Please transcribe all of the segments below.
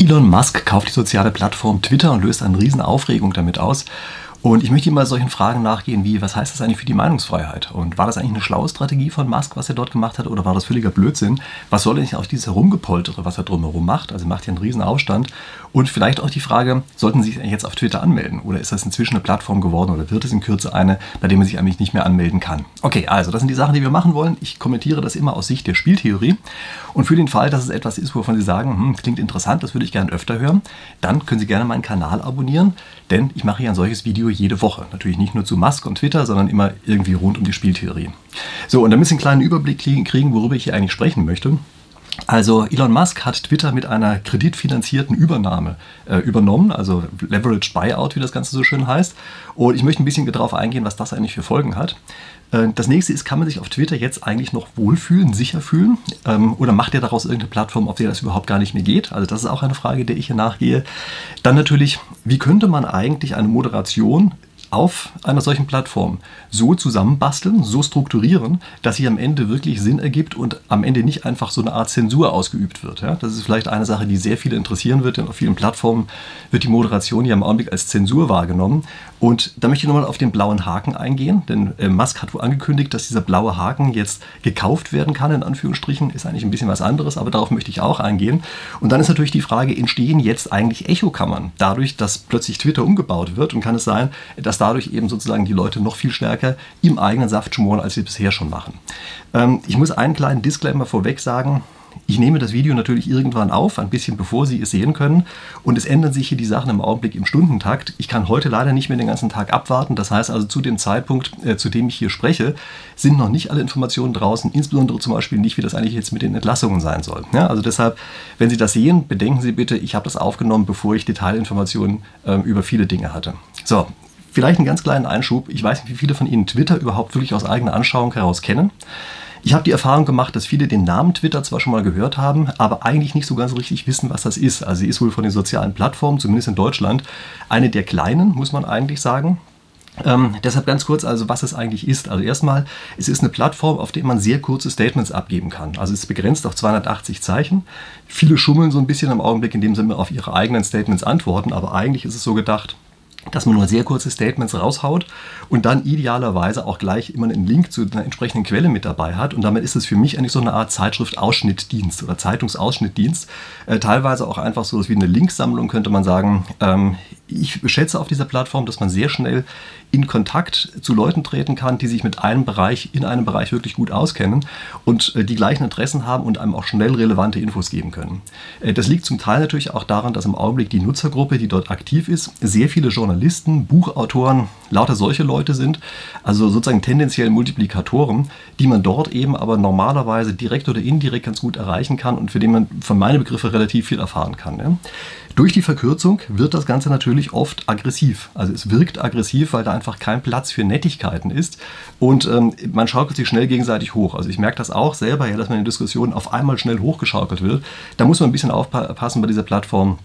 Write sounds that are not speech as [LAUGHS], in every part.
Elon Musk kauft die soziale Plattform Twitter und löst eine riesen Aufregung damit aus. Und ich möchte immer solchen Fragen nachgehen wie, was heißt das eigentlich für die Meinungsfreiheit? Und war das eigentlich eine schlaue Strategie von Musk, was er dort gemacht hat, oder war das völliger Blödsinn? Was soll eigentlich auf dieses Herumgepoltere, was er drumherum macht? Also macht ja einen riesen Aufstand. Und vielleicht auch die Frage, sollten Sie sich jetzt auf Twitter anmelden? Oder ist das inzwischen eine Plattform geworden oder wird es in Kürze eine, bei der man sich eigentlich nicht mehr anmelden kann? Okay, also das sind die Sachen, die wir machen wollen. Ich kommentiere das immer aus Sicht der Spieltheorie. Und für den Fall, dass es etwas ist, wovon Sie sagen, hm, klingt interessant, das würde ich gerne öfter hören, dann können Sie gerne meinen Kanal abonnieren, denn ich mache hier ein solches Video jede Woche. Natürlich nicht nur zu Musk und Twitter, sondern immer irgendwie rund um die Spieltheorie. So, und damit Sie einen kleinen Überblick kriegen, worüber ich hier eigentlich sprechen möchte. Also Elon Musk hat Twitter mit einer kreditfinanzierten Übernahme äh, übernommen, also Leverage Buyout, wie das Ganze so schön heißt. Und ich möchte ein bisschen darauf eingehen, was das eigentlich für Folgen hat. Äh, das nächste ist, kann man sich auf Twitter jetzt eigentlich noch wohlfühlen, sicher fühlen? Ähm, oder macht er daraus irgendeine Plattform, auf der das überhaupt gar nicht mehr geht? Also das ist auch eine Frage, der ich hier nachgehe. Dann natürlich, wie könnte man eigentlich eine Moderation auf einer solchen Plattform so zusammenbasteln, so strukturieren, dass sie am Ende wirklich Sinn ergibt und am Ende nicht einfach so eine Art Zensur ausgeübt wird. Ja? Das ist vielleicht eine Sache, die sehr viele interessieren wird, denn auf vielen Plattformen wird die Moderation ja im Augenblick als Zensur wahrgenommen. Und da möchte ich nochmal auf den blauen Haken eingehen, denn äh, Musk hat wohl angekündigt, dass dieser blaue Haken jetzt gekauft werden kann, in Anführungsstrichen. Ist eigentlich ein bisschen was anderes, aber darauf möchte ich auch eingehen. Und dann ist natürlich die Frage, entstehen jetzt eigentlich Echokammern dadurch, dass plötzlich Twitter umgebaut wird? Und kann es sein, dass dadurch eben sozusagen die Leute noch viel stärker im eigenen Saft schmoren, als sie bisher schon machen? Ähm, ich muss einen kleinen Disclaimer vorweg sagen. Ich nehme das Video natürlich irgendwann auf, ein bisschen bevor Sie es sehen können. Und es ändern sich hier die Sachen im Augenblick im Stundentakt. Ich kann heute leider nicht mehr den ganzen Tag abwarten. Das heißt also, zu dem Zeitpunkt, äh, zu dem ich hier spreche, sind noch nicht alle Informationen draußen. Insbesondere zum Beispiel nicht, wie das eigentlich jetzt mit den Entlassungen sein soll. Ja, also deshalb, wenn Sie das sehen, bedenken Sie bitte, ich habe das aufgenommen, bevor ich Detailinformationen äh, über viele Dinge hatte. So, vielleicht einen ganz kleinen Einschub. Ich weiß nicht, wie viele von Ihnen Twitter überhaupt wirklich aus eigener Anschauung heraus kennen. Ich habe die Erfahrung gemacht, dass viele den Namen Twitter zwar schon mal gehört haben, aber eigentlich nicht so ganz richtig wissen, was das ist. Also sie ist wohl von den sozialen Plattformen, zumindest in Deutschland, eine der kleinen, muss man eigentlich sagen. Ähm, deshalb ganz kurz, also was es eigentlich ist. Also erstmal, es ist eine Plattform, auf der man sehr kurze Statements abgeben kann. Also es ist begrenzt auf 280 Zeichen. Viele schummeln so ein bisschen im Augenblick, indem sie immer auf ihre eigenen Statements antworten, aber eigentlich ist es so gedacht, dass man nur sehr kurze Statements raushaut und dann idealerweise auch gleich immer einen Link zu einer entsprechenden Quelle mit dabei hat. Und damit ist es für mich eigentlich so eine Art Zeitschrift-Ausschnittdienst oder Zeitungsausschnittdienst. Äh, teilweise auch einfach so wie eine Linksammlung, könnte man sagen. Ähm, ich schätze auf dieser Plattform, dass man sehr schnell in Kontakt zu Leuten treten kann, die sich mit einem Bereich, in einem Bereich wirklich gut auskennen und äh, die gleichen Interessen haben und einem auch schnell relevante Infos geben können. Äh, das liegt zum Teil natürlich auch daran, dass im Augenblick die Nutzergruppe, die dort aktiv ist, sehr viele Journalisten, Buchautoren, lauter solche Leute sind, also sozusagen tendenziell Multiplikatoren, die man dort eben aber normalerweise direkt oder indirekt ganz gut erreichen kann und für den man von meinen Begriffen relativ viel erfahren kann. Durch die Verkürzung wird das Ganze natürlich oft aggressiv. Also es wirkt aggressiv, weil da einfach kein Platz für Nettigkeiten ist und ähm, man schaukelt sich schnell gegenseitig hoch. Also ich merke das auch selber, ja, dass man in Diskussionen auf einmal schnell hochgeschaukelt wird. Da muss man ein bisschen aufpassen bei dieser Plattform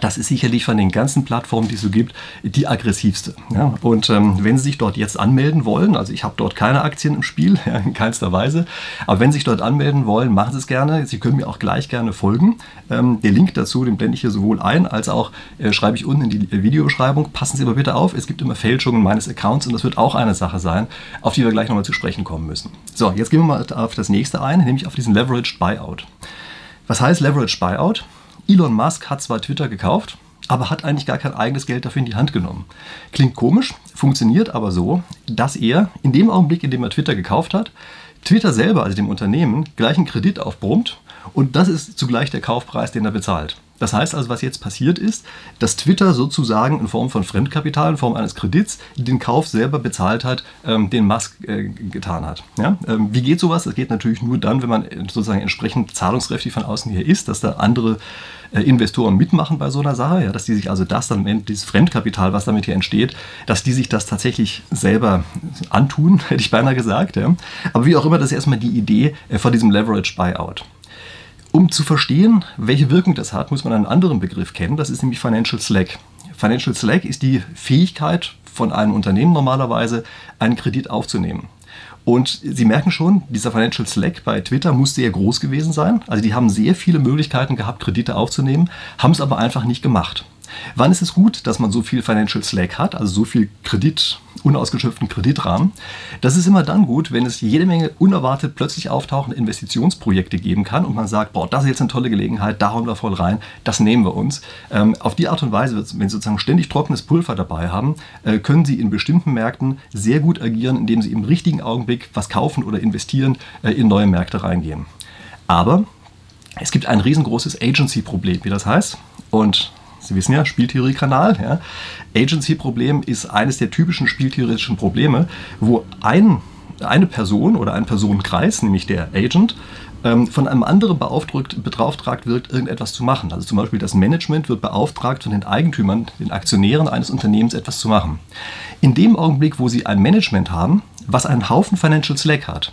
das ist sicherlich von den ganzen Plattformen, die es so gibt, die aggressivste. Ja, und ähm, wenn Sie sich dort jetzt anmelden wollen, also ich habe dort keine Aktien im Spiel, [LAUGHS] ja, in keinster Weise, aber wenn Sie sich dort anmelden wollen, machen Sie es gerne. Sie können mir auch gleich gerne folgen. Ähm, der Link dazu, den blende ich hier sowohl ein, als auch äh, schreibe ich unten in die Videobeschreibung. Passen Sie aber bitte auf, es gibt immer Fälschungen meines Accounts und das wird auch eine Sache sein, auf die wir gleich nochmal zu sprechen kommen müssen. So, jetzt gehen wir mal auf das nächste ein, nämlich auf diesen Leveraged Buyout. Was heißt Leveraged Buyout? Elon Musk hat zwar Twitter gekauft, aber hat eigentlich gar kein eigenes Geld dafür in die Hand genommen. Klingt komisch, funktioniert aber so, dass er in dem Augenblick, in dem er Twitter gekauft hat, Twitter selber, also dem Unternehmen, gleich einen Kredit aufbrummt und das ist zugleich der Kaufpreis, den er bezahlt. Das heißt also, was jetzt passiert ist, dass Twitter sozusagen in Form von Fremdkapital, in Form eines Kredits, den Kauf selber bezahlt hat, ähm, den Musk äh, getan hat. Ja? Ähm, wie geht sowas? Das geht natürlich nur dann, wenn man sozusagen entsprechend zahlungskräftig von außen her ist, dass da andere äh, Investoren mitmachen bei so einer Sache, ja? dass die sich also das dann, dieses Fremdkapital, was damit hier entsteht, dass die sich das tatsächlich selber antun, [LAUGHS] hätte ich beinahe gesagt. Ja? Aber wie auch immer, das ist erstmal die Idee äh, von diesem Leverage Buyout. Um zu verstehen, welche Wirkung das hat, muss man einen anderen Begriff kennen. Das ist nämlich Financial Slack. Financial Slack ist die Fähigkeit von einem Unternehmen normalerweise, einen Kredit aufzunehmen. Und Sie merken schon, dieser Financial Slack bei Twitter muss sehr groß gewesen sein. Also die haben sehr viele Möglichkeiten gehabt, Kredite aufzunehmen, haben es aber einfach nicht gemacht. Wann ist es gut, dass man so viel Financial Slack hat, also so viel Kredit, unausgeschöpften Kreditrahmen? Das ist immer dann gut, wenn es jede Menge unerwartet plötzlich auftauchende Investitionsprojekte geben kann und man sagt, boah, das ist jetzt eine tolle Gelegenheit, da hauen wir voll rein, das nehmen wir uns. Ähm, auf die Art und Weise, wenn Sie sozusagen ständig trockenes Pulver dabei haben, äh, können Sie in bestimmten Märkten sehr gut agieren, indem Sie im richtigen Augenblick was kaufen oder investieren, äh, in neue Märkte reingehen. Aber es gibt ein riesengroßes Agency-Problem, wie das heißt. Und Sie wissen ja, Spieltheorie-Kanal. Ja. Agency-Problem ist eines der typischen spieltheoretischen Probleme, wo ein, eine Person oder ein Personenkreis, nämlich der Agent, ähm, von einem anderen beauftragt, beauftragt wird, irgendetwas zu machen. Also zum Beispiel das Management wird beauftragt von den Eigentümern, den Aktionären eines Unternehmens etwas zu machen. In dem Augenblick, wo sie ein Management haben, was einen Haufen Financial Slack hat,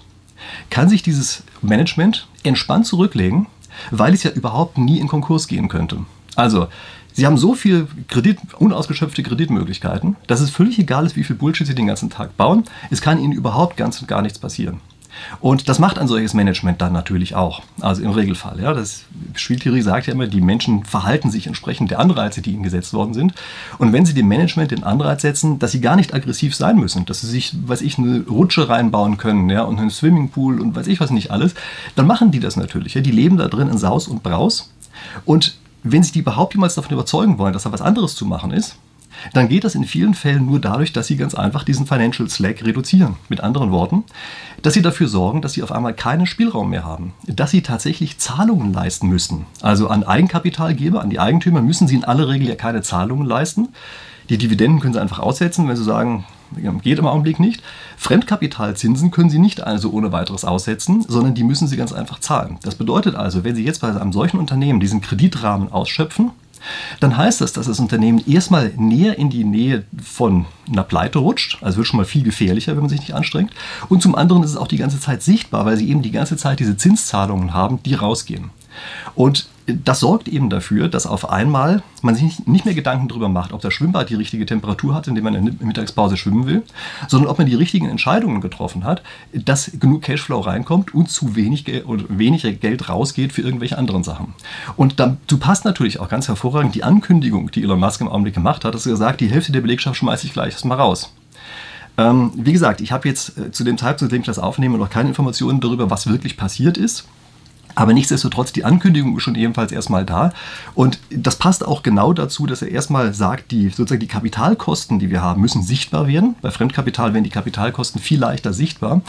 kann sich dieses Management entspannt zurücklegen, weil es ja überhaupt nie in Konkurs gehen könnte. Also, Sie haben so viel Kredit, unausgeschöpfte Kreditmöglichkeiten, dass es völlig egal ist, wie viel Bullshit Sie den ganzen Tag bauen. Es kann Ihnen überhaupt ganz und gar nichts passieren. Und das macht ein solches Management dann natürlich auch. Also im Regelfall. Ja, das Spieltheorie sagt ja immer, die Menschen verhalten sich entsprechend der Anreize, die ihnen gesetzt worden sind. Und wenn sie dem Management den Anreiz setzen, dass sie gar nicht aggressiv sein müssen, dass sie sich, weiß ich, eine Rutsche reinbauen können ja, und einen Swimmingpool und weiß ich was nicht alles, dann machen die das natürlich. Ja. Die leben da drin in Saus und Braus. Und wenn Sie die überhaupt jemals davon überzeugen wollen, dass da was anderes zu machen ist, dann geht das in vielen Fällen nur dadurch, dass sie ganz einfach diesen Financial Slack reduzieren. Mit anderen Worten, dass sie dafür sorgen, dass sie auf einmal keinen Spielraum mehr haben, dass sie tatsächlich Zahlungen leisten müssen. Also an Eigenkapitalgeber, an die Eigentümer müssen sie in aller Regel ja keine Zahlungen leisten. Die Dividenden können sie einfach aussetzen, wenn sie sagen, geht im Augenblick nicht. Fremdkapitalzinsen können Sie nicht also ohne weiteres aussetzen, sondern die müssen Sie ganz einfach zahlen. Das bedeutet also, wenn Sie jetzt bei einem solchen Unternehmen diesen Kreditrahmen ausschöpfen, dann heißt das, dass das Unternehmen erstmal näher in die Nähe von einer Pleite rutscht. Also wird schon mal viel gefährlicher, wenn man sich nicht anstrengt. Und zum anderen ist es auch die ganze Zeit sichtbar, weil sie eben die ganze Zeit diese Zinszahlungen haben, die rausgehen. Und das sorgt eben dafür, dass auf einmal man sich nicht mehr Gedanken darüber macht, ob das Schwimmbad die richtige Temperatur hat, indem man in der Mittagspause schwimmen will, sondern ob man die richtigen Entscheidungen getroffen hat, dass genug Cashflow reinkommt und zu wenig Geld weniger Geld rausgeht für irgendwelche anderen Sachen. Und dazu passt natürlich auch ganz hervorragend die Ankündigung, die Elon Musk im Augenblick gemacht hat, dass er gesagt, die Hälfte der Belegschaft schmeiße ich gleich erstmal raus. Ähm, wie gesagt, ich habe jetzt äh, zu dem Zeitpunkt, zu dem ich das aufnehme, noch keine Informationen darüber, was wirklich passiert ist. Aber nichtsdestotrotz, die Ankündigung ist schon ebenfalls erstmal da. Und das passt auch genau dazu, dass er erstmal sagt, die, sozusagen die Kapitalkosten, die wir haben, müssen sichtbar werden. Bei Fremdkapital werden die Kapitalkosten viel leichter sichtbar.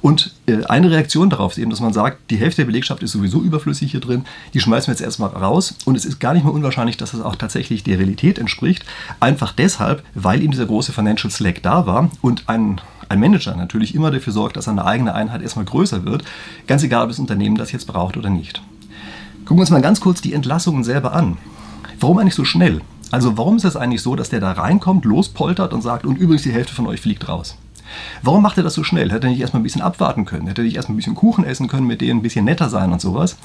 Und äh, eine Reaktion darauf ist eben, dass man sagt, die Hälfte der Belegschaft ist sowieso überflüssig hier drin, die schmeißen wir jetzt erstmal raus. Und es ist gar nicht mehr unwahrscheinlich, dass das auch tatsächlich der Realität entspricht. Einfach deshalb, weil eben dieser große Financial Slack da war und ein ein Manager natürlich immer dafür sorgt, dass seine eigene Einheit erstmal größer wird, ganz egal, ob das Unternehmen das jetzt braucht oder nicht. Gucken wir uns mal ganz kurz die Entlassungen selber an. Warum eigentlich so schnell? Also warum ist es eigentlich so, dass der da reinkommt, lospoltert und sagt, und übrigens die Hälfte von euch fliegt raus? Warum macht er das so schnell? Hätte er nicht erstmal ein bisschen abwarten können? Hätte er nicht erstmal ein bisschen Kuchen essen können, mit denen ein bisschen netter sein und sowas?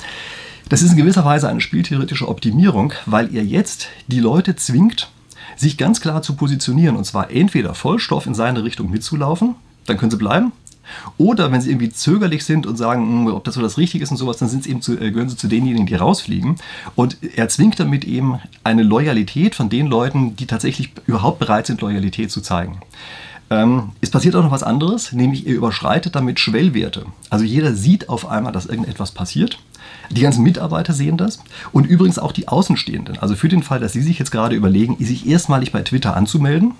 Das ist in gewisser Weise eine spieltheoretische Optimierung, weil er jetzt die Leute zwingt, sich ganz klar zu positionieren und zwar entweder Vollstoff in seine Richtung mitzulaufen, dann können sie bleiben, oder wenn sie irgendwie zögerlich sind und sagen, hm, ob das so das Richtige ist und sowas, dann sind sie eben zu, äh, gehören sie zu denjenigen, die rausfliegen. Und er zwingt damit eben eine Loyalität von den Leuten, die tatsächlich überhaupt bereit sind, Loyalität zu zeigen. Ähm, es passiert auch noch was anderes, nämlich er überschreitet damit Schwellwerte. Also jeder sieht auf einmal, dass irgendetwas passiert. Die ganzen Mitarbeiter sehen das und übrigens auch die Außenstehenden. Also für den Fall, dass Sie sich jetzt gerade überlegen, sich erstmalig bei Twitter anzumelden,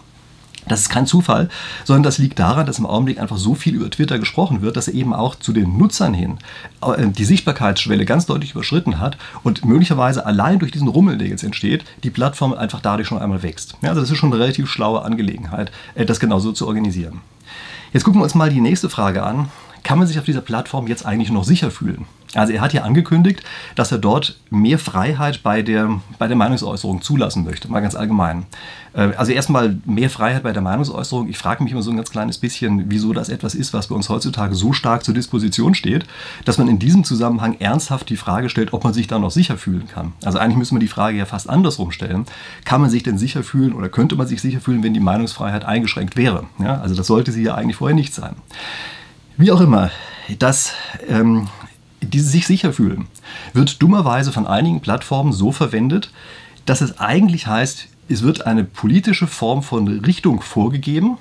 das ist kein Zufall, sondern das liegt daran, dass im Augenblick einfach so viel über Twitter gesprochen wird, dass er eben auch zu den Nutzern hin äh, die Sichtbarkeitsschwelle ganz deutlich überschritten hat und möglicherweise allein durch diesen Rummel, der jetzt entsteht, die Plattform einfach dadurch schon einmal wächst. Ja, also das ist schon eine relativ schlaue Angelegenheit, äh, das genauso zu organisieren. Jetzt gucken wir uns mal die nächste Frage an. Kann man sich auf dieser Plattform jetzt eigentlich noch sicher fühlen? Also er hat ja angekündigt, dass er dort mehr Freiheit bei der, bei der Meinungsäußerung zulassen möchte, mal ganz allgemein. Äh, also erstmal mehr Freiheit bei der Meinungsäußerung. Ich frage mich immer so ein ganz kleines bisschen, wieso das etwas ist, was bei uns heutzutage so stark zur Disposition steht, dass man in diesem Zusammenhang ernsthaft die Frage stellt, ob man sich da noch sicher fühlen kann. Also eigentlich müssen wir die Frage ja fast andersrum stellen. Kann man sich denn sicher fühlen oder könnte man sich sicher fühlen, wenn die Meinungsfreiheit eingeschränkt wäre? Ja, also das sollte sie ja eigentlich vorher nicht sein. Wie auch immer, das ähm, dieses sich sicher fühlen wird dummerweise von einigen Plattformen so verwendet, dass es eigentlich heißt, es wird eine politische Form von Richtung vorgegeben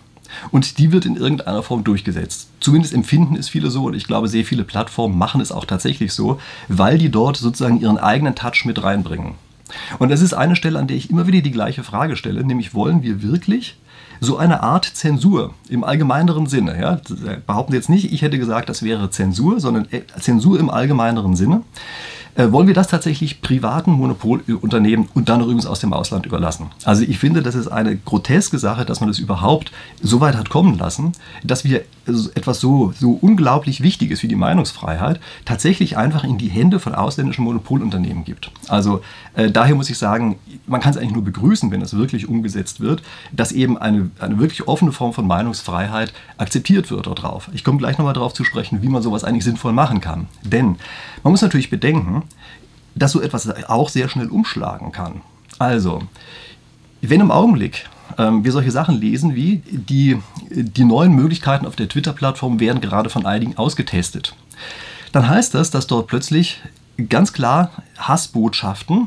und die wird in irgendeiner Form durchgesetzt. Zumindest empfinden es viele so und ich glaube, sehr viele Plattformen machen es auch tatsächlich so, weil die dort sozusagen ihren eigenen Touch mit reinbringen. Und das ist eine Stelle, an der ich immer wieder die gleiche Frage stelle, nämlich wollen wir wirklich so eine Art Zensur im allgemeineren Sinne. Ja? Behaupten Sie jetzt nicht, ich hätte gesagt, das wäre Zensur, sondern äh, Zensur im allgemeineren Sinne. Äh, wollen wir das tatsächlich privaten Monopolunternehmen und dann übrigens aus dem Ausland überlassen? Also ich finde, das ist eine groteske Sache, dass man das überhaupt so weit hat kommen lassen, dass wir etwas so, so unglaublich Wichtiges wie die Meinungsfreiheit tatsächlich einfach in die Hände von ausländischen Monopolunternehmen gibt. Also äh, daher muss ich sagen, man kann es eigentlich nur begrüßen, wenn es wirklich umgesetzt wird, dass eben eine, eine wirklich offene Form von Meinungsfreiheit akzeptiert wird darauf. Ich komme gleich nochmal darauf zu sprechen, wie man sowas eigentlich sinnvoll machen kann. Denn man muss natürlich bedenken, dass so etwas auch sehr schnell umschlagen kann. Also, wenn im Augenblick ähm, wir solche Sachen lesen wie die, die neuen Möglichkeiten auf der Twitter-Plattform werden gerade von einigen ausgetestet, dann heißt das, dass dort plötzlich ganz klar Hassbotschaften,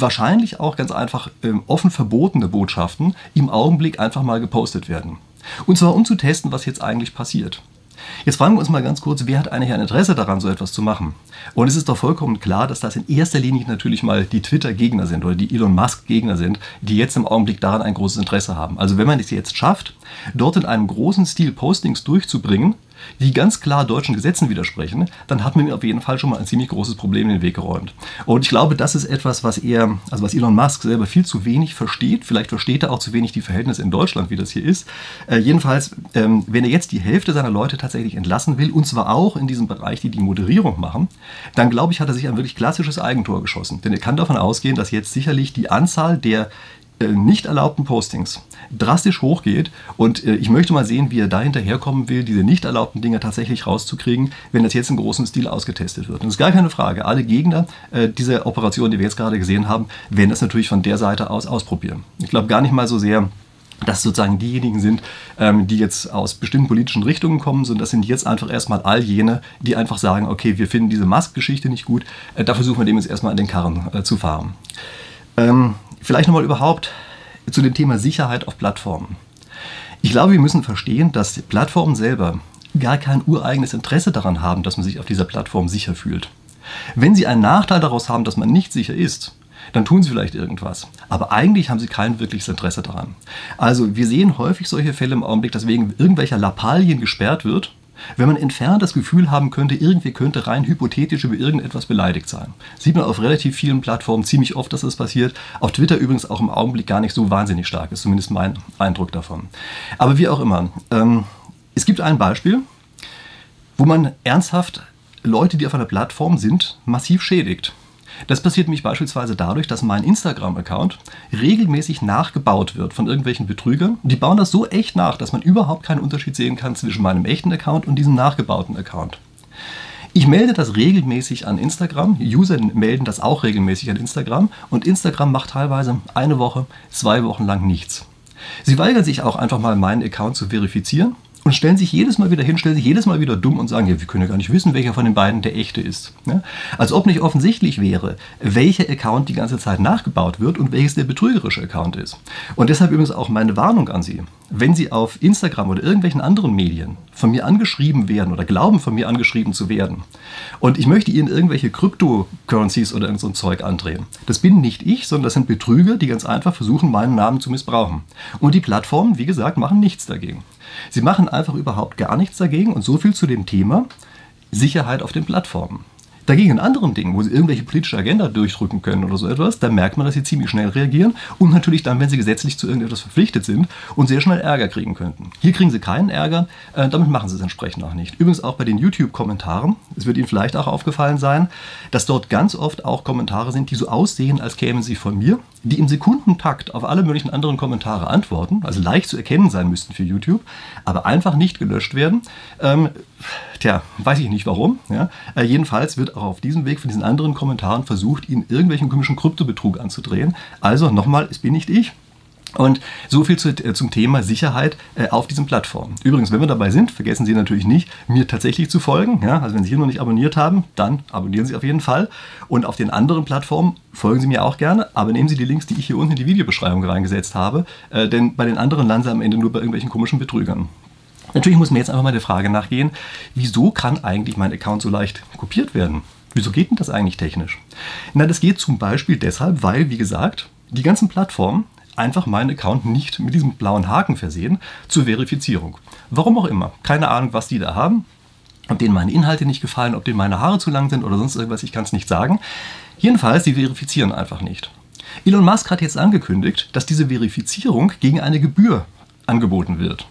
wahrscheinlich auch ganz einfach ähm, offen verbotene Botschaften im Augenblick einfach mal gepostet werden. Und zwar um zu testen, was jetzt eigentlich passiert. Jetzt fragen wir uns mal ganz kurz, wer hat eigentlich ein Interesse daran, so etwas zu machen? Und es ist doch vollkommen klar, dass das in erster Linie natürlich mal die Twitter-Gegner sind oder die Elon Musk-Gegner sind, die jetzt im Augenblick daran ein großes Interesse haben. Also wenn man es jetzt schafft, dort in einem großen Stil Postings durchzubringen, die ganz klar deutschen Gesetzen widersprechen, dann hat man mir auf jeden Fall schon mal ein ziemlich großes Problem in den Weg geräumt. Und ich glaube, das ist etwas, was er, also was Elon Musk selber viel zu wenig versteht. Vielleicht versteht er auch zu wenig die Verhältnisse in Deutschland, wie das hier ist. Äh, jedenfalls, ähm, wenn er jetzt die Hälfte seiner Leute tatsächlich entlassen will, und zwar auch in diesem Bereich, die die Moderierung machen, dann glaube ich, hat er sich ein wirklich klassisches Eigentor geschossen. Denn er kann davon ausgehen, dass jetzt sicherlich die Anzahl der nicht erlaubten Postings drastisch hochgeht und äh, ich möchte mal sehen, wie er da hinterherkommen will, diese nicht erlaubten Dinge tatsächlich rauszukriegen, wenn das jetzt im großen Stil ausgetestet wird. Und das ist gar keine Frage. Alle Gegner äh, dieser Operation, die wir jetzt gerade gesehen haben, werden das natürlich von der Seite aus ausprobieren. Ich glaube gar nicht mal so sehr, dass sozusagen diejenigen sind, ähm, die jetzt aus bestimmten politischen Richtungen kommen, sondern das sind jetzt einfach erstmal all jene, die einfach sagen, okay, wir finden diese Musk-Geschichte nicht gut, äh, da versuchen wir dem jetzt erstmal an den Karren äh, zu fahren. Vielleicht nochmal überhaupt zu dem Thema Sicherheit auf Plattformen. Ich glaube, wir müssen verstehen, dass Plattformen selber gar kein ureigenes Interesse daran haben, dass man sich auf dieser Plattform sicher fühlt. Wenn sie einen Nachteil daraus haben, dass man nicht sicher ist, dann tun sie vielleicht irgendwas. Aber eigentlich haben sie kein wirkliches Interesse daran. Also wir sehen häufig solche Fälle im Augenblick, dass wegen irgendwelcher Lappalien gesperrt wird wenn man entfernt das Gefühl haben könnte, irgendwie könnte rein hypothetisch über irgendetwas beleidigt sein. Sieht man auf relativ vielen Plattformen ziemlich oft, dass das passiert. Auf Twitter übrigens auch im Augenblick gar nicht so wahnsinnig stark, ist zumindest mein Eindruck davon. Aber wie auch immer, ähm, es gibt ein Beispiel, wo man ernsthaft Leute, die auf einer Plattform sind, massiv schädigt. Das passiert nämlich beispielsweise dadurch, dass mein Instagram-Account regelmäßig nachgebaut wird von irgendwelchen Betrügern. Die bauen das so echt nach, dass man überhaupt keinen Unterschied sehen kann zwischen meinem echten Account und diesem nachgebauten Account. Ich melde das regelmäßig an Instagram. User melden das auch regelmäßig an Instagram. Und Instagram macht teilweise eine Woche, zwei Wochen lang nichts. Sie weigern sich auch einfach mal, meinen Account zu verifizieren und stellen sich jedes Mal wieder hin, stellen sich jedes Mal wieder dumm und sagen, ja, wir können ja gar nicht wissen, welcher von den beiden der echte ist. Ja? Als ob nicht offensichtlich wäre, welcher Account die ganze Zeit nachgebaut wird und welches der betrügerische Account ist. Und deshalb übrigens auch meine Warnung an Sie. Wenn Sie auf Instagram oder irgendwelchen anderen Medien von mir angeschrieben werden oder glauben, von mir angeschrieben zu werden und ich möchte Ihnen irgendwelche Cryptocurrencies oder irgend so ein Zeug andrehen, das bin nicht ich, sondern das sind Betrüger, die ganz einfach versuchen, meinen Namen zu missbrauchen. Und die Plattformen, wie gesagt, machen nichts dagegen. Sie machen einfach überhaupt gar nichts dagegen und so viel zu dem Thema Sicherheit auf den Plattformen. Dagegen in anderen Dingen, wo sie irgendwelche politische Agenda durchdrücken können oder so etwas, da merkt man, dass sie ziemlich schnell reagieren und natürlich dann, wenn sie gesetzlich zu irgendetwas verpflichtet sind und sehr schnell Ärger kriegen könnten. Hier kriegen sie keinen Ärger, äh, damit machen sie es entsprechend auch nicht. Übrigens auch bei den YouTube-Kommentaren, es wird Ihnen vielleicht auch aufgefallen sein, dass dort ganz oft auch Kommentare sind, die so aussehen, als kämen sie von mir, die im Sekundentakt auf alle möglichen anderen Kommentare antworten, also leicht zu erkennen sein müssten für YouTube, aber einfach nicht gelöscht werden. Ähm, tja, weiß ich nicht warum. Ja. Äh, jedenfalls wird auch auf diesem Weg von diesen anderen Kommentaren versucht, ihnen irgendwelchen komischen Kryptobetrug anzudrehen. Also nochmal, es bin nicht ich. Und so viel zu, äh, zum Thema Sicherheit äh, auf diesen Plattformen. Übrigens, wenn wir dabei sind, vergessen Sie natürlich nicht, mir tatsächlich zu folgen. Ja? Also wenn Sie hier noch nicht abonniert haben, dann abonnieren Sie auf jeden Fall. Und auf den anderen Plattformen folgen Sie mir auch gerne, aber nehmen Sie die Links, die ich hier unten in die Videobeschreibung reingesetzt habe, äh, denn bei den anderen landen Sie am Ende nur bei irgendwelchen komischen Betrügern. Natürlich muss mir jetzt einfach mal der Frage nachgehen, wieso kann eigentlich mein Account so leicht kopiert werden? Wieso geht denn das eigentlich technisch? Na, das geht zum Beispiel deshalb, weil, wie gesagt, die ganzen Plattformen einfach meinen Account nicht mit diesem blauen Haken versehen zur Verifizierung. Warum auch immer. Keine Ahnung, was die da haben. Ob denen meine Inhalte nicht gefallen, ob denen meine Haare zu lang sind oder sonst irgendwas, ich kann es nicht sagen. Jedenfalls, die verifizieren einfach nicht. Elon Musk hat jetzt angekündigt, dass diese Verifizierung gegen eine Gebühr angeboten wird.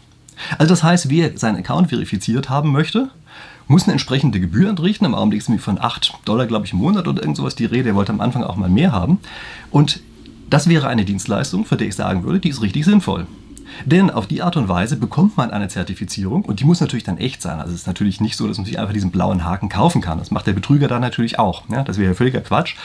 Also das heißt, wer seinen Account verifiziert haben möchte, muss eine entsprechende Gebühr entrichten. Im Augenblick ist nämlich von 8 Dollar, glaube ich, im Monat oder irgend sowas die Rede. Er wollte am Anfang auch mal mehr haben. Und das wäre eine Dienstleistung, für die ich sagen würde, die ist richtig sinnvoll. Denn auf die Art und Weise bekommt man eine Zertifizierung und die muss natürlich dann echt sein. Also es ist natürlich nicht so, dass man sich einfach diesen blauen Haken kaufen kann. Das macht der Betrüger dann natürlich auch. Ja, das wäre ja völliger Quatsch.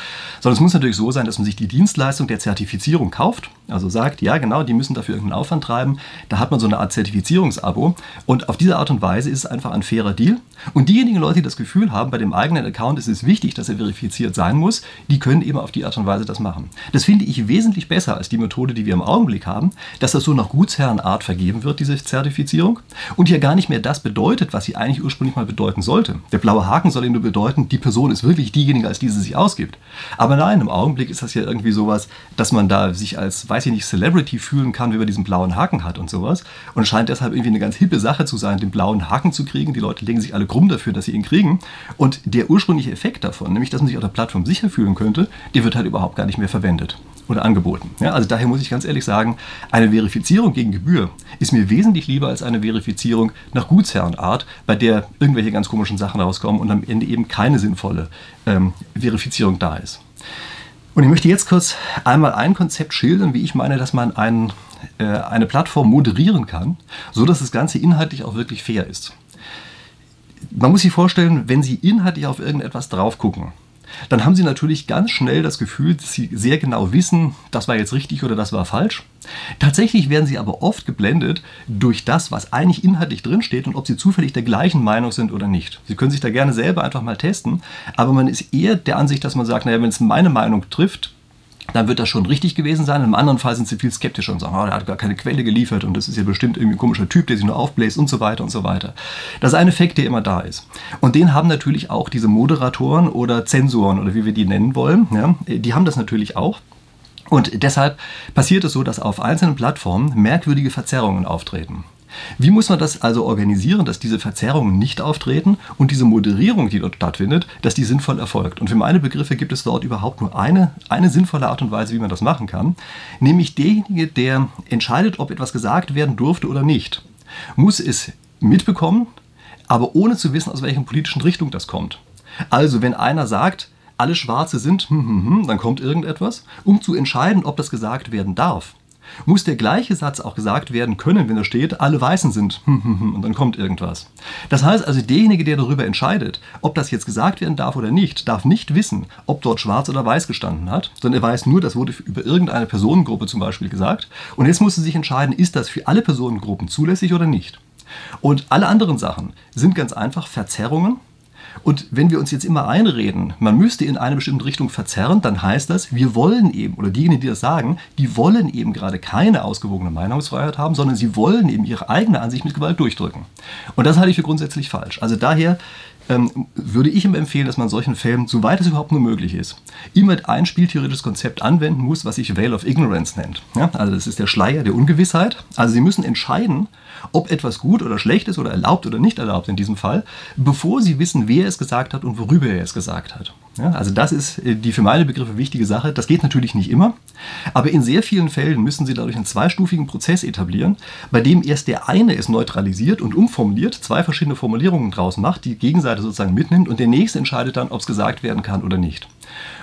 Sondern es muss natürlich so sein, dass man sich die Dienstleistung der Zertifizierung kauft. Also sagt, ja genau, die müssen dafür irgendeinen Aufwand treiben. Da hat man so eine Art Zertifizierungsabo. Und auf diese Art und Weise ist es einfach ein fairer Deal. Und diejenigen Leute, die das Gefühl haben, bei dem eigenen Account ist es wichtig, dass er verifiziert sein muss, die können eben auf die Art und Weise das machen. Das finde ich wesentlich besser als die Methode, die wir im Augenblick haben, dass das so nach Gutsherrenart vergeben wird, diese Zertifizierung, und hier gar nicht mehr das bedeutet, was sie eigentlich ursprünglich mal bedeuten sollte. Der blaue Haken soll eben nur bedeuten, die Person ist wirklich diejenige, als die sie sich ausgibt. Aber nein, im Augenblick ist das ja irgendwie sowas, dass man da sich als, weiß ich nicht, Celebrity fühlen kann, wie man diesen blauen Haken hat und sowas. Und scheint deshalb irgendwie eine ganz hippe Sache zu sein, den blauen Haken zu kriegen. Die Leute legen sich alle krumm dafür, dass sie ihn kriegen. Und der ursprüngliche Effekt davon, nämlich dass man sich auf der Plattform sicher fühlen könnte, der wird halt überhaupt gar nicht mehr verwendet oder angeboten. Ja, also daher muss ich ganz ehrlich sagen, eine Verifizierung gegen Gebühr ist mir wesentlich lieber als eine Verifizierung nach Gutsherrenart, bei der irgendwelche ganz komischen Sachen rauskommen und am Ende eben keine sinnvolle ähm, Verifizierung da ist. Und ich möchte jetzt kurz einmal ein Konzept schildern, wie ich meine, dass man ein, äh, eine Plattform moderieren kann, so dass das Ganze inhaltlich auch wirklich fair ist man muss sich vorstellen, wenn Sie inhaltlich auf irgendetwas drauf gucken, dann haben Sie natürlich ganz schnell das Gefühl, dass Sie sehr genau wissen, das war jetzt richtig oder das war falsch. Tatsächlich werden Sie aber oft geblendet durch das, was eigentlich inhaltlich drinsteht und ob Sie zufällig der gleichen Meinung sind oder nicht. Sie können sich da gerne selber einfach mal testen, aber man ist eher der Ansicht, dass man sagt, naja, wenn es meine Meinung trifft, dann wird das schon richtig gewesen sein. Im anderen Fall sind sie viel skeptischer und sagen, oh, der hat gar keine Quelle geliefert und das ist ja bestimmt irgendwie ein komischer Typ, der sich nur aufbläst und so weiter und so weiter. Das ist ein Effekt, der immer da ist. Und den haben natürlich auch diese Moderatoren oder Zensoren oder wie wir die nennen wollen. Ja, die haben das natürlich auch. Und deshalb passiert es so, dass auf einzelnen Plattformen merkwürdige Verzerrungen auftreten. Wie muss man das also organisieren, dass diese Verzerrungen nicht auftreten und diese Moderierung, die dort stattfindet, dass die sinnvoll erfolgt? Und für meine Begriffe gibt es dort überhaupt nur eine, eine sinnvolle Art und Weise, wie man das machen kann, nämlich derjenige, der entscheidet, ob etwas gesagt werden durfte oder nicht, muss es mitbekommen, aber ohne zu wissen, aus welcher politischen Richtung das kommt. Also wenn einer sagt, alle Schwarze sind, hm, hm, hm, dann kommt irgendetwas, um zu entscheiden, ob das gesagt werden darf muss der gleiche Satz auch gesagt werden können, wenn da steht, alle Weißen sind und dann kommt irgendwas. Das heißt also, derjenige, der darüber entscheidet, ob das jetzt gesagt werden darf oder nicht, darf nicht wissen, ob dort schwarz oder weiß gestanden hat, sondern er weiß nur, das wurde über irgendeine Personengruppe zum Beispiel gesagt. Und jetzt muss er sich entscheiden, ist das für alle Personengruppen zulässig oder nicht. Und alle anderen Sachen sind ganz einfach Verzerrungen und wenn wir uns jetzt immer einreden, man müsste in eine bestimmte Richtung verzerren, dann heißt das, wir wollen eben, oder diejenigen, die das sagen, die wollen eben gerade keine ausgewogene Meinungsfreiheit haben, sondern sie wollen eben ihre eigene Ansicht mit Gewalt durchdrücken. Und das halte ich für grundsätzlich falsch. Also daher ähm, würde ich ihm empfehlen, dass man solchen Fällen, soweit es überhaupt nur möglich ist, immer ein spieltheoretisches Konzept anwenden muss, was sich Veil of Ignorance nennt. Ja? Also das ist der Schleier der Ungewissheit. Also Sie müssen entscheiden, ob etwas gut oder schlecht ist oder erlaubt oder nicht erlaubt in diesem Fall, bevor Sie wissen, wer es gesagt hat und worüber er es gesagt hat. Ja, also das ist äh, die für meine Begriffe wichtige Sache. Das geht natürlich nicht immer, aber in sehr vielen Fällen müssen Sie dadurch einen zweistufigen Prozess etablieren, bei dem erst der eine es neutralisiert und umformuliert, zwei verschiedene Formulierungen draus macht, die Gegenseite sozusagen mitnimmt und der nächste entscheidet dann, ob es gesagt werden kann oder nicht.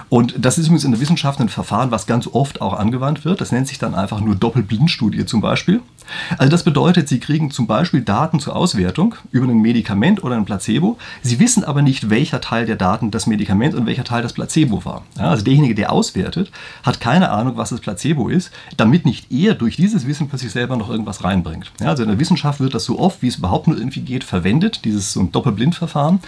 Und das ist übrigens in der Wissenschaft ein Verfahren, was ganz oft auch angewandt wird. Das nennt sich dann einfach nur Doppelblindstudie zum Beispiel. Also das bedeutet, Sie kriegen zum Beispiel Daten zur Auswertung über ein Medikament oder ein Placebo. Sie wissen aber nicht, welcher Teil der Daten das Medikament und welcher Teil das Placebo war. Ja, also derjenige, der auswertet, hat keine Ahnung, was das Placebo ist, damit nicht er durch dieses Wissen für sich selber noch irgendwas reinbringt. Ja, also in der Wissenschaft wird das so oft, wie es überhaupt nur irgendwie geht, verwendet, dieses so ein Doppelblindverfahren.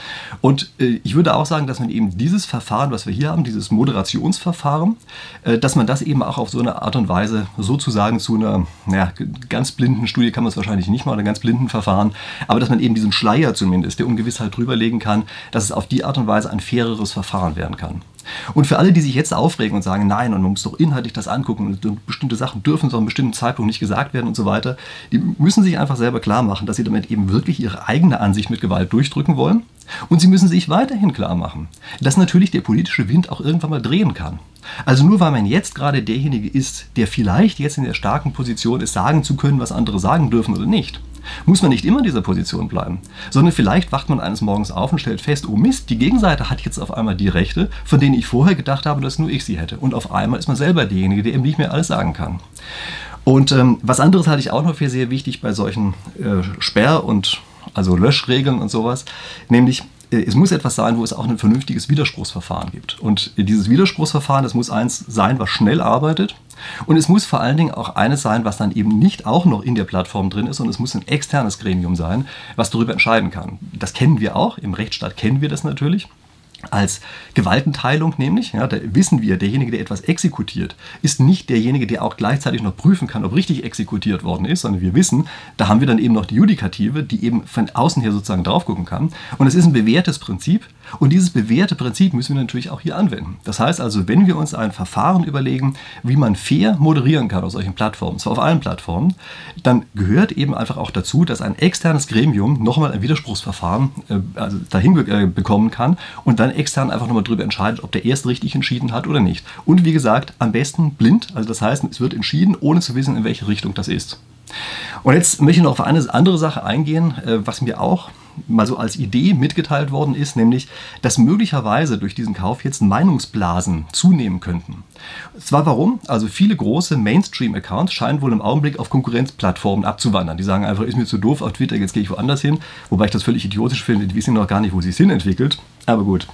Und äh, ich würde auch sagen, dass man eben dieses Verfahren, was wir hier haben, dieses Moderationsverfahren, äh, dass man das eben auch auf so eine Art und Weise sozusagen zu einer ja, ganz blinden Studie kann man es wahrscheinlich nicht mal, oder ganz blinden Verfahren, aber dass man eben diesen Schleier zumindest der Ungewissheit drüberlegen kann, dass es auf die Art und Weise ein faireres Verfahren werden kann. Und für alle, die sich jetzt aufregen und sagen, nein, und man muss doch inhaltlich das angucken und bestimmte Sachen dürfen zu einem bestimmten Zeitpunkt nicht gesagt werden und so weiter, die müssen sich einfach selber klar machen, dass sie damit eben wirklich ihre eigene Ansicht mit Gewalt durchdrücken wollen. Und sie müssen sich weiterhin klar machen, dass natürlich der politische Wind auch irgendwann mal drehen kann. Also nur weil man jetzt gerade derjenige ist, der vielleicht jetzt in der starken Position ist, sagen zu können, was andere sagen dürfen oder nicht, muss man nicht immer in dieser Position bleiben, sondern vielleicht wacht man eines Morgens auf und stellt fest, oh Mist, die Gegenseite hat jetzt auf einmal die Rechte, von denen ich vorher gedacht habe, dass nur ich sie hätte. Und auf einmal ist man selber derjenige, der eben nicht mehr alles sagen kann. Und ähm, was anderes halte ich auch noch für sehr wichtig bei solchen äh, Sperr- und also Löschregeln und sowas, nämlich es muss etwas sein, wo es auch ein vernünftiges Widerspruchsverfahren gibt. Und dieses Widerspruchsverfahren, das muss eins sein, was schnell arbeitet. Und es muss vor allen Dingen auch eines sein, was dann eben nicht auch noch in der Plattform drin ist, und es muss ein externes Gremium sein, was darüber entscheiden kann. Das kennen wir auch, im Rechtsstaat kennen wir das natürlich als Gewaltenteilung nämlich. Ja, da wissen wir, derjenige, der etwas exekutiert, ist nicht derjenige, der auch gleichzeitig noch prüfen kann, ob richtig exekutiert worden ist, sondern wir wissen, da haben wir dann eben noch die Judikative, die eben von außen her sozusagen drauf gucken kann. Und es ist ein bewährtes Prinzip. Und dieses bewährte Prinzip müssen wir natürlich auch hier anwenden. Das heißt also, wenn wir uns ein Verfahren überlegen, wie man fair moderieren kann auf solchen Plattformen, zwar auf allen Plattformen, dann gehört eben einfach auch dazu, dass ein externes Gremium nochmal ein Widerspruchsverfahren äh, also dahin äh, bekommen kann und dann dann extern einfach nochmal drüber entscheidet, ob der erst richtig entschieden hat oder nicht. Und wie gesagt, am besten blind, also das heißt, es wird entschieden, ohne zu wissen, in welche Richtung das ist. Und jetzt möchte ich noch auf eine andere Sache eingehen, äh, was mir auch mal so als Idee mitgeteilt worden ist, nämlich, dass möglicherweise durch diesen Kauf jetzt Meinungsblasen zunehmen könnten. Zwar warum? Also viele große Mainstream-Accounts scheinen wohl im Augenblick auf Konkurrenzplattformen abzuwandern. Die sagen einfach, ist mir zu doof auf Twitter, jetzt gehe ich woanders hin. Wobei ich das völlig idiotisch finde, die wissen noch gar nicht, wo sie es hin entwickelt. Aber gut.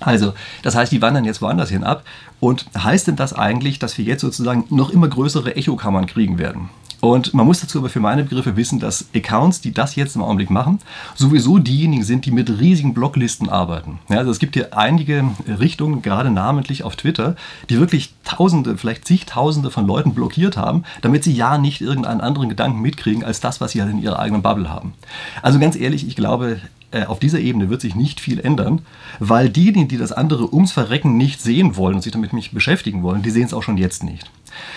Also, das heißt, die wandern jetzt woanders hin ab. Und heißt denn das eigentlich, dass wir jetzt sozusagen noch immer größere Echokammern kriegen werden? Und man muss dazu aber für meine Begriffe wissen, dass Accounts, die das jetzt im Augenblick machen, sowieso diejenigen sind, die mit riesigen Blocklisten arbeiten. Ja, also es gibt hier einige Richtungen, gerade namentlich auf Twitter, die wirklich Tausende, vielleicht zigtausende von Leuten blockiert haben, damit sie ja nicht irgendeinen anderen Gedanken mitkriegen als das, was sie halt in ihrer eigenen Bubble haben. Also ganz ehrlich, ich glaube, äh, auf dieser Ebene wird sich nicht viel ändern, weil diejenigen, die das andere ums Verrecken nicht sehen wollen und sich damit nicht beschäftigen wollen, die sehen es auch schon jetzt nicht.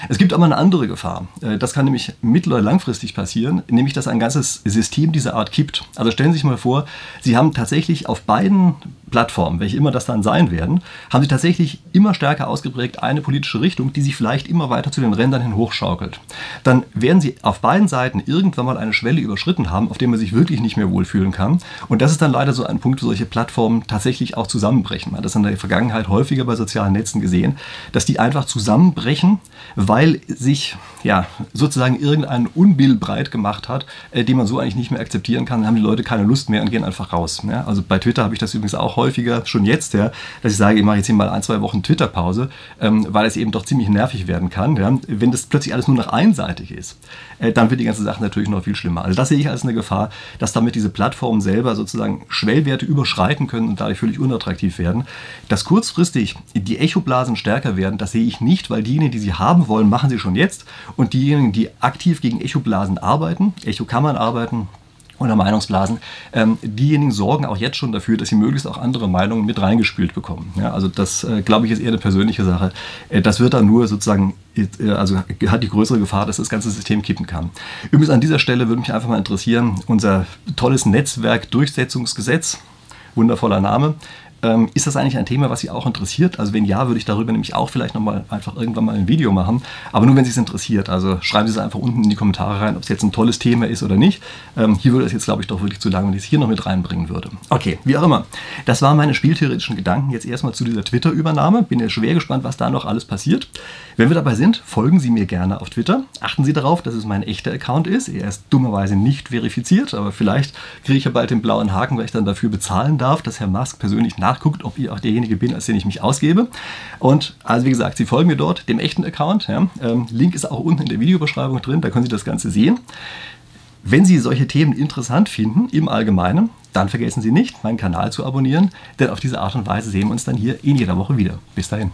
Es gibt aber eine andere Gefahr. Äh, das kann nämlich mittel- oder langfristig passieren, nämlich dass ein ganzes System dieser Art kippt. Also stellen Sie sich mal vor, Sie haben tatsächlich auf beiden Plattformen, welche immer das dann sein werden, haben Sie tatsächlich immer stärker ausgeprägt eine politische Richtung, die sich vielleicht immer weiter zu den Rändern hin hochschaukelt. Dann werden Sie auf beiden Seiten irgendwann mal eine Schwelle überschritten haben, auf der man sich wirklich nicht mehr wohlfühlen kann. Und das ist dann leider so ein Punkt, wo solche Plattformen tatsächlich auch zusammenbrechen. Man hat das in der Vergangenheit häufiger bei sozialen Netzen gesehen, dass die einfach zusammenbrechen, weil sich ja, sozusagen irgendein Unbill breit gemacht hat, äh, den man so eigentlich nicht mehr akzeptieren kann. Dann haben die Leute keine Lust mehr und gehen einfach raus. Ja? Also bei Twitter habe ich das übrigens auch häufiger, schon jetzt, ja, dass ich sage, ich mache jetzt hier mal ein, zwei Wochen Twitter-Pause, ähm, weil es eben doch ziemlich nervig werden kann. Ja? Wenn das plötzlich alles nur noch einseitig ist, äh, dann wird die ganze Sache natürlich noch viel schlimmer. Also das sehe ich als eine Gefahr, dass damit diese Plattformen selber sozusagen Schwellwerte überschreiten können und dadurch völlig unattraktiv werden. Dass kurzfristig die Echoblasen stärker werden, das sehe ich nicht, weil diejenigen, die sie haben, wollen, machen sie schon jetzt. Und diejenigen, die aktiv gegen Echoblasen arbeiten, Echokammern arbeiten, oder Meinungsblasen, ähm, diejenigen sorgen auch jetzt schon dafür, dass sie möglichst auch andere Meinungen mit reingespült bekommen. Ja, also das, äh, glaube ich, ist eher eine persönliche Sache. Äh, das wird dann nur sozusagen, äh, also hat die größere Gefahr, dass das ganze System kippen kann. Übrigens an dieser Stelle würde mich einfach mal interessieren, unser tolles Netzwerk Durchsetzungsgesetz, wundervoller Name, Ähm, ist das eigentlich ein Thema, was Sie auch interessiert? Also wenn ja, würde ich darüber nämlich auch vielleicht nochmal einfach irgendwann mal ein Video machen. Aber nur, wenn Sie es interessiert. Also schreiben Sie es einfach unten in die Kommentare rein, ob es jetzt ein tolles Thema ist oder nicht. Ähm, hier würde es jetzt, glaube ich, doch wirklich zu lang, wenn ich es hier noch mit reinbringen würde. Okay, wie auch immer. Das waren meine spieltheoretischen Gedanken jetzt erstmal zu dieser Twitter-Übernahme. Bin ja schwer gespannt, was da noch alles passiert. Wenn wir dabei sind, folgen Sie mir gerne auf Twitter. Achten Sie darauf, dass es mein echter Account ist. Er ist dummerweise nicht verifiziert, aber vielleicht kriege ich ja bald den blauen Haken, weil ich dann dafür bezahlen darf, dass Herr Musk persönlich nachguckt, ob ich auch derjenige bin, als den ich mich ausgebe. Und also wie gesagt, Sie folgen mir dort, dem echten Account. Ja. Ähm, Link ist auch unten in der Videobeschreibung drin, da können Sie das Ganze sehen. Wenn Sie solche Themen interessant finden, im Allgemeinen, dann vergessen Sie nicht, meinen Kanal zu abonnieren, denn auf diese Art und Weise sehen wir uns dann hier in jeder Woche wieder. Bis dahin.